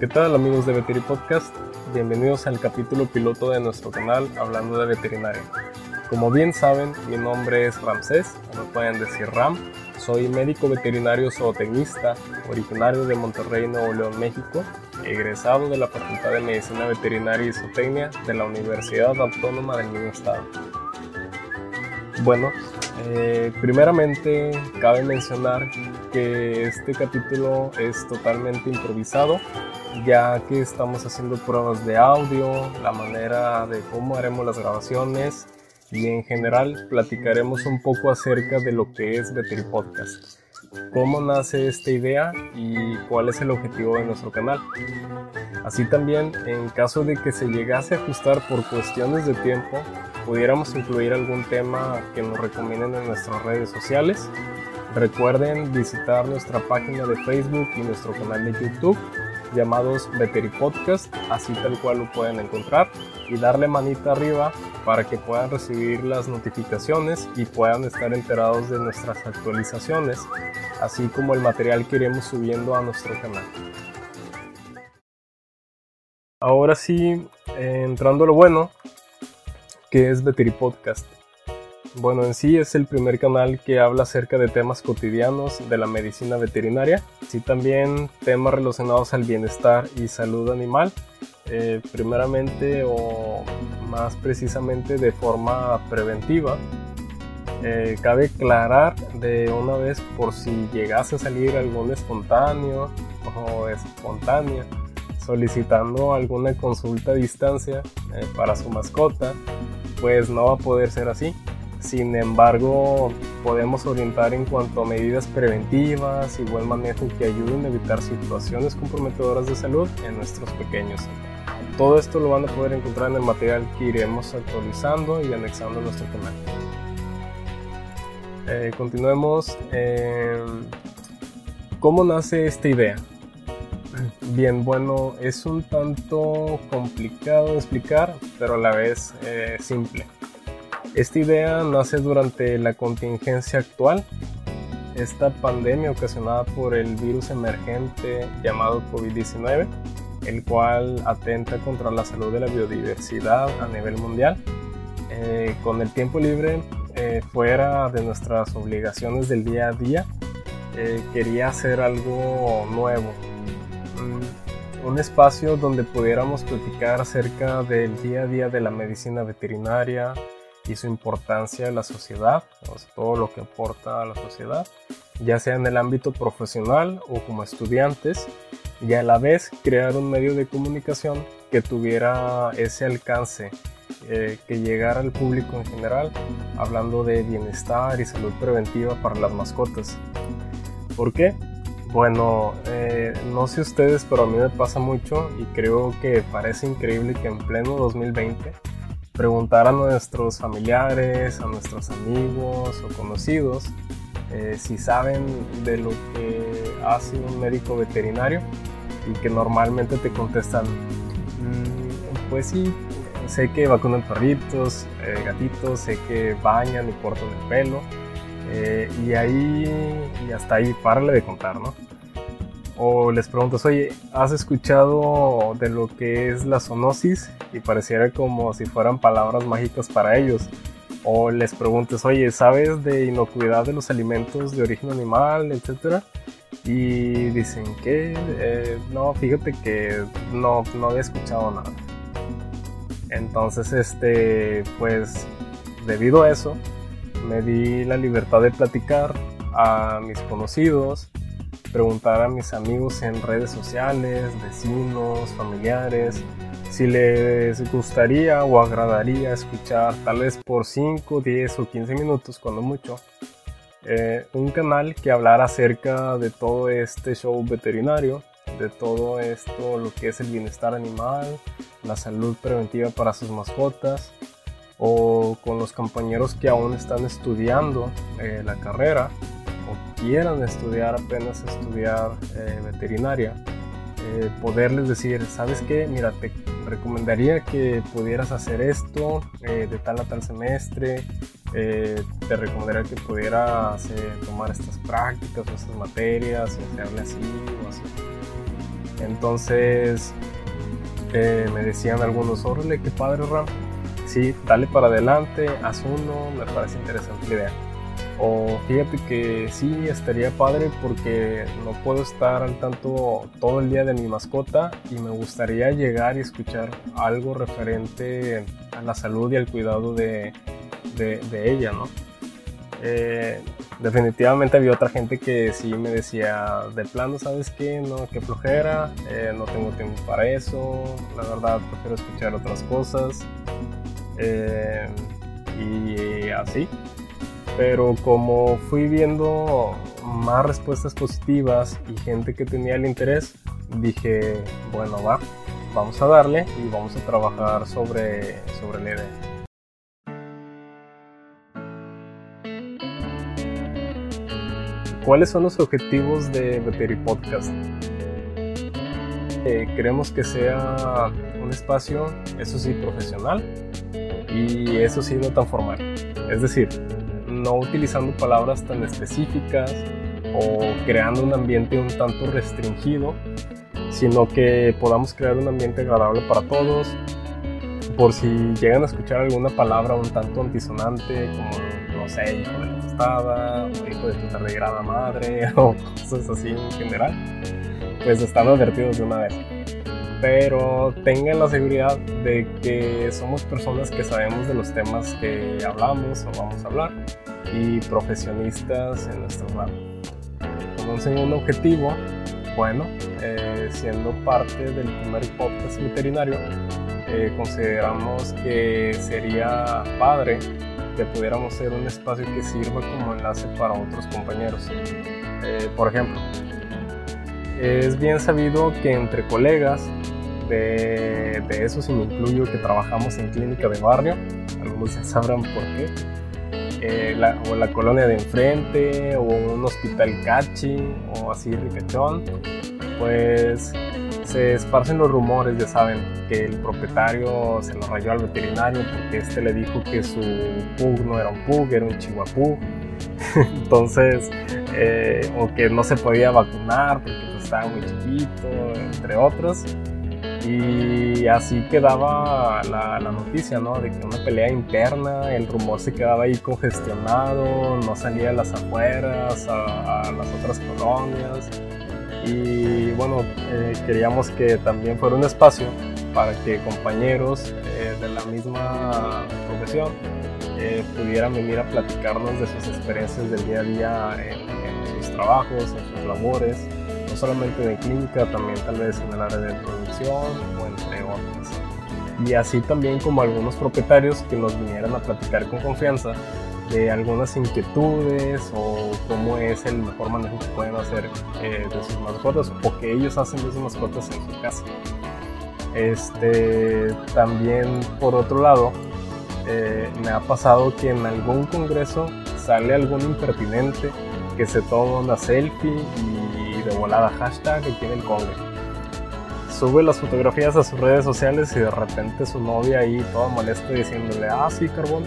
¿Qué tal amigos de Veteri Podcast? Bienvenidos al capítulo piloto de nuestro canal Hablando de Veterinaria. Como bien saben, mi nombre es Ramsés, me pueden decir Ram. Soy médico veterinario zootecnista, originario de Monterrey, Nuevo León, México, egresado de la Facultad de Medicina Veterinaria y Zootecnia de la Universidad Autónoma del mismo estado. Bueno, eh, primeramente cabe mencionar que este capítulo es totalmente improvisado, ya que estamos haciendo pruebas de audio, la manera de cómo haremos las grabaciones y en general platicaremos un poco acerca de lo que es Veteri Podcast, cómo nace esta idea y cuál es el objetivo de nuestro canal. Así también, en caso de que se llegase a ajustar por cuestiones de tiempo, pudiéramos incluir algún tema que nos recomienden en nuestras redes sociales. Recuerden visitar nuestra página de Facebook y nuestro canal de YouTube llamados Veteri Podcast, así tal cual lo pueden encontrar, y darle manita arriba para que puedan recibir las notificaciones y puedan estar enterados de nuestras actualizaciones, así como el material que iremos subiendo a nuestro canal. Ahora sí, entrando a lo bueno, que es Veteri Podcast. Bueno, en sí es el primer canal que habla acerca de temas cotidianos de la medicina veterinaria, y también temas relacionados al bienestar y salud animal, eh, primeramente o más precisamente de forma preventiva. Eh, cabe aclarar de una vez por si llegase a salir algún espontáneo o espontánea solicitando alguna consulta a distancia eh, para su mascota, pues no va a poder ser así. Sin embargo, podemos orientar en cuanto a medidas preventivas y buen manejo que ayuden a evitar situaciones comprometedoras de salud en nuestros pequeños. Todo esto lo van a poder encontrar en el material que iremos actualizando y anexando a nuestro canal. Eh, continuemos. ¿Cómo nace esta idea? Bien, bueno, es un tanto complicado de explicar, pero a la vez eh, simple. Esta idea nace durante la contingencia actual, esta pandemia ocasionada por el virus emergente llamado COVID-19, el cual atenta contra la salud de la biodiversidad a nivel mundial. Eh, con el tiempo libre, eh, fuera de nuestras obligaciones del día a día, quería hacer algo nuevo, un espacio donde pudiéramos platicar acerca del día a día de la medicina veterinaria y su importancia en la sociedad, todo lo que aporta a la sociedad, ya sea en el ámbito profesional o como estudiantes, y a la vez crear un medio de comunicación que tuviera ese alcance, eh, que llegara al público en general, hablando de bienestar y salud preventiva para las mascotas. ¿Por qué? Bueno, eh, no sé ustedes, pero a mí me pasa mucho y creo que parece increíble que en pleno 2020 preguntar a nuestros familiares, a nuestros amigos o conocidos eh, si saben de lo que hace un médico veterinario y que normalmente te contestan, mm, pues sí, sé que vacunan perritos, eh, gatitos, sé que bañan y cortan el pelo eh, y ahí, y hasta ahí, párale de contar, ¿no? O les preguntas, oye, ¿has escuchado de lo que es la zoonosis? Y pareciera como si fueran palabras mágicas para ellos. O les preguntas, oye, ¿sabes de inocuidad de los alimentos de origen animal, etcétera? Y dicen que, eh, no, fíjate que no, no había escuchado nada. Entonces, este, pues, debido a eso, me di la libertad de platicar a mis conocidos, preguntar a mis amigos en redes sociales, vecinos, familiares, si les gustaría o agradaría escuchar tal vez por 5, 10 o 15 minutos, cuando mucho, eh, un canal que hablara acerca de todo este show veterinario, de todo esto, lo que es el bienestar animal, la salud preventiva para sus mascotas, o con los compañeros que aún están estudiando eh, la carrera o quieran estudiar apenas estudiar eh, veterinaria, eh, poderles decir, ¿sabes qué? Mira, te recomendaría que pudieras hacer esto de tal a tal semestre, te recomendaría que pudieras tomar estas prácticas o estas materias, y hacerle así o así. Entonces eh, me decían algunos, órale, qué padre Ram, sí, dale para adelante, haz uno, me parece interesante la idea. O fíjate que sí, estaría padre porque no puedo estar al tanto todo el día de mi mascota y me gustaría llegar y escuchar algo referente a la salud y al cuidado de, de, ella, ¿no? Eh, definitivamente había otra gente que sí me decía, de plano, ¿sabes qué? No, qué flojera, eh, no tengo tiempo para eso, la verdad prefiero escuchar otras cosas. Eh, y así pero como fui viendo más respuestas positivas y gente que tenía el interés, dije, bueno, va, vamos a darle y vamos a trabajar sobre, sobre la. ¿Cuáles son los objetivos de Veteri Podcast? Eh, queremos que sea un espacio, eso sí, profesional y eso sí, no tan formal. Es decir, no utilizando palabras tan específicas o creando un ambiente un tanto restringido, sino que podamos crear un ambiente agradable para todos. Por si llegan a escuchar alguna palabra un tanto antisonante, como, no sé, o hijo de tu tardigrada madre, o cosas así en general, pues están advertidos de una vez pero tengan la seguridad de que somos personas que sabemos de los temas que hablamos o vamos a hablar y profesionistas en nuestro ramo. Como un segundo objetivo, bueno, eh, siendo parte del primer podcast veterinario, eh, consideramos que sería padre que pudiéramos ser un espacio que sirva como enlace para otros compañeros. Eh, por ejemplo, es bien sabido que entre colegas de, de eso me incluyo que trabajamos en clínica de barrio, algunos ya sabrán por qué, eh, la, o la colonia de enfrente, o un hospital cachi, o así ricachón, pues se esparcen los rumores, ya saben, que el propietario se lo rayó al veterinario porque este le dijo que su pug no era un pug, era un chihuahua. Entonces, eh, o que no se podía vacunar porque pues, estaba muy chiquito, entre otros. Y así quedaba la, noticia, ¿no? De que una pelea interna, el rumor se quedaba ahí congestionado, no salía a las afueras, a, las otras colonias. Y bueno, eh, queríamos que también fuera un espacio para que compañeros eh, de la misma profesión eh, pudieran venir a platicarnos de sus experiencias del día a día en, en sus trabajos, en sus labores no solamente de clínica, también tal vez en el área de producción o entre otras. Y así también como algunos propietarios que nos vinieran a platicar con confianza de algunas inquietudes o cómo es el mejor manejo que pueden hacer eh, de sus mascotas o que ellos hacen de sus mascotas en su casa. Este, también por otro lado, eh, me ha pasado que en algún congreso sale algún impertinente que se toma una selfie y de volada hashtag aquí en el congre. Sube las fotografías a sus redes sociales y de repente su novia ahí toda molesta diciéndole, ah sí carbón,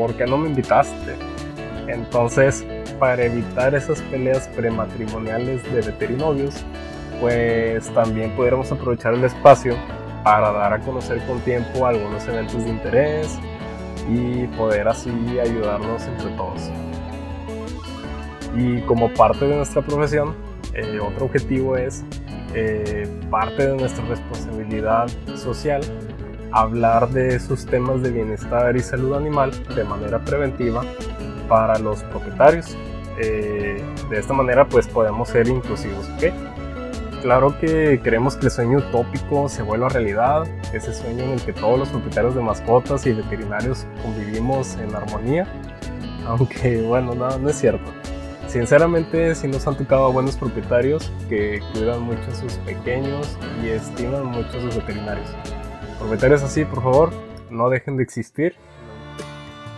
¿por qué no me invitaste? Entonces, para evitar esas peleas prematrimoniales de veterinovios, pues también pudiéramos aprovechar el espacio para dar a conocer con tiempo algunos eventos de interés y poder así ayudarnos entre todos. Y como parte de nuestra profesión, eh, otro objetivo es eh, parte de nuestra responsabilidad social hablar de esos temas de bienestar y salud animal de manera preventiva para los propietarios. Eh, de esta manera pues podemos ser inclusivos. Claro que queremos que el sueño utópico se vuelva realidad, ese sueño en el que todos los propietarios de mascotas y veterinarios convivimos en armonía, aunque bueno, no, no es cierto. Sinceramente, si nos han tocado buenos propietarios que cuidan mucho a sus pequeños y estiman mucho a sus veterinarios. Propietarios así, por favor, no dejen de existir.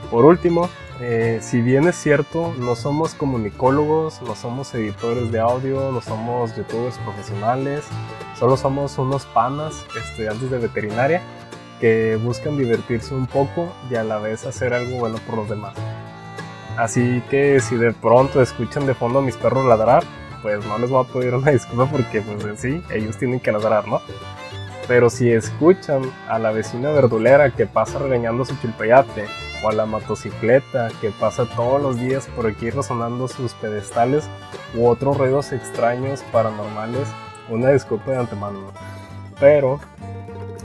Por último, eh, si bien es cierto, no somos comunicólogos, no somos editores de audio, no somos youtubers profesionales, solo somos unos panas, estudiantes de veterinaria, que buscan divertirse un poco y a la vez hacer algo bueno por los demás. Así que si de pronto escuchan de fondo a mis perros ladrar, pues no les voy a pedir una disculpa porque pues sí, ellos tienen que ladrar, ¿no? Pero si escuchan a la vecina verdulera que pasa regañando su chilpayate, o a la motocicleta que pasa todos los días por aquí resonando sus pedestales, u otros ruidos extraños paranormales, una disculpa de antemano. Pero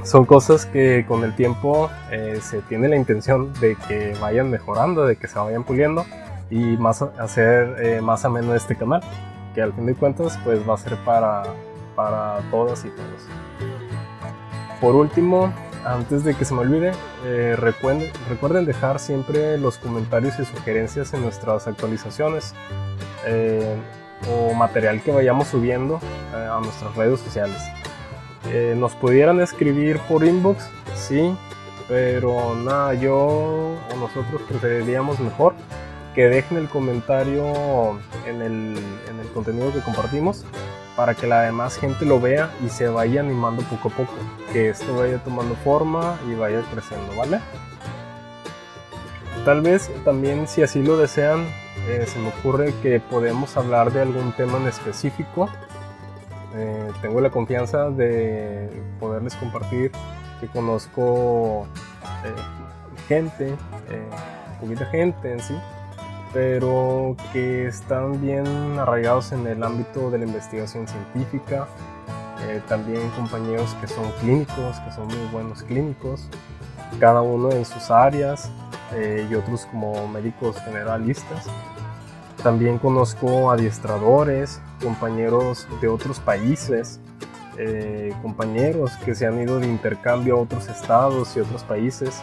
son cosas que con el tiempo eh, se tiene la intención de que vayan mejorando, de que se vayan puliendo y más hacer eh, más ameno este canal, que al fin de cuentas pues va a ser para, para todas y todos. Por último, antes de que se me olvide, eh, recuerden, dejar siempre los comentarios y sugerencias en nuestras actualizaciones o material que vayamos subiendo a nuestras redes sociales. Eh, nos pudieran escribir por inbox, sí, pero nada, yo o nosotros preferiríamos mejor que dejen el comentario en el, en el contenido que compartimos para que la demás gente lo vea y se vaya animando poco a poco, que esto vaya tomando forma y vaya creciendo, ¿vale? Tal vez también si así lo desean, eh, se me ocurre que podemos hablar de algún tema en específico. Eh, tengo la confianza de poderles compartir que conozco eh, gente, eh, poquita gente en sí, pero que están bien arraigados en el ámbito de la investigación científica, eh, también compañeros que son clínicos, que son muy buenos clínicos, cada uno en sus áreas y otros como médicos generalistas. También conozco adiestradores, compañeros de otros países, eh, compañeros que se han ido de intercambio a otros estados y otros países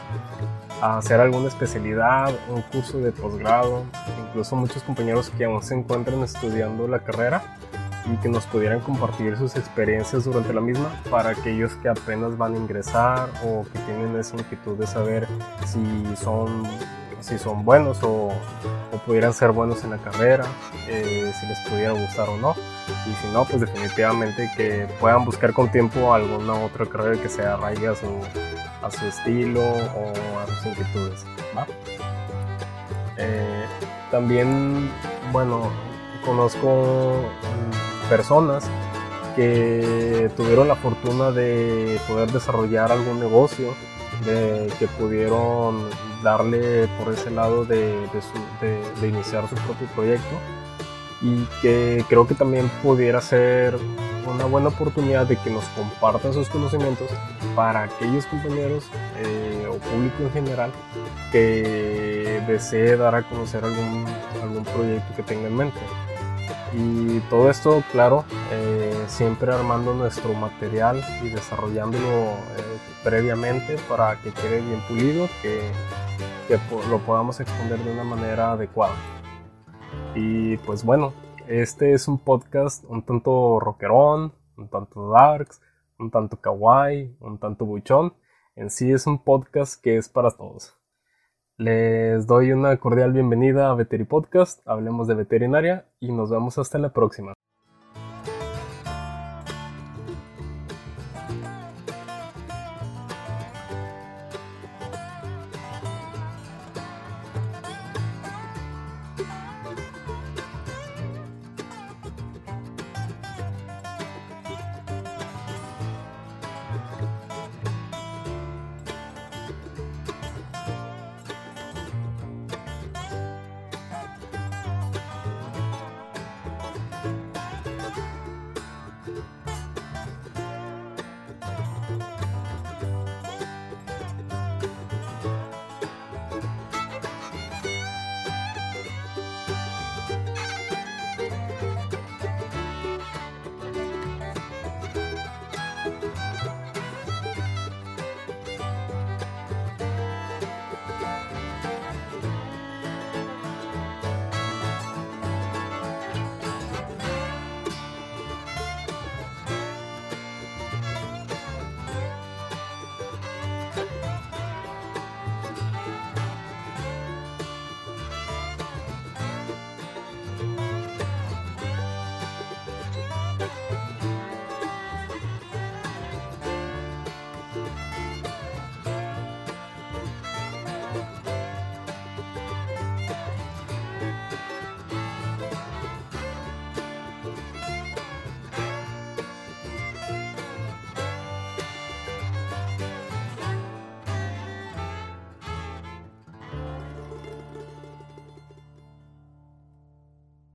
a hacer alguna especialidad, un curso de posgrado, incluso muchos compañeros que aún se encuentran estudiando la carrera y que nos pudieran compartir sus experiencias durante la misma para aquellos que apenas van a ingresar o que tienen esa inquietud de saber si son si son buenos o, pudieran ser buenos en la carrera, eh, si les pudiera gustar o no. Y si no, pues definitivamente que puedan buscar con tiempo alguna otra carrera que se arraigue a su, a su estilo o a sus inquietudes. Eh, también, bueno, conozco personas que tuvieron la fortuna de poder desarrollar algún negocio, de que pudieron darle por ese lado de, de, iniciar su propio proyecto y que creo que también pudiera ser una buena oportunidad de que nos compartan sus conocimientos para aquellos compañeros eh, o público en general que desee dar a conocer algún, algún proyecto que tenga en mente. Y todo esto, claro, eh, siempre armando nuestro material y desarrollándolo eh, previamente para que quede bien pulido, que, que lo podamos exponer de una manera adecuada. Y pues bueno, este es un podcast un tanto rockerón, un tanto darks, un tanto kawaii, un tanto buchón. En sí es un podcast que es para todos. Les doy una cordial bienvenida a Veteri Podcast, hablemos de veterinaria y nos vemos hasta la próxima.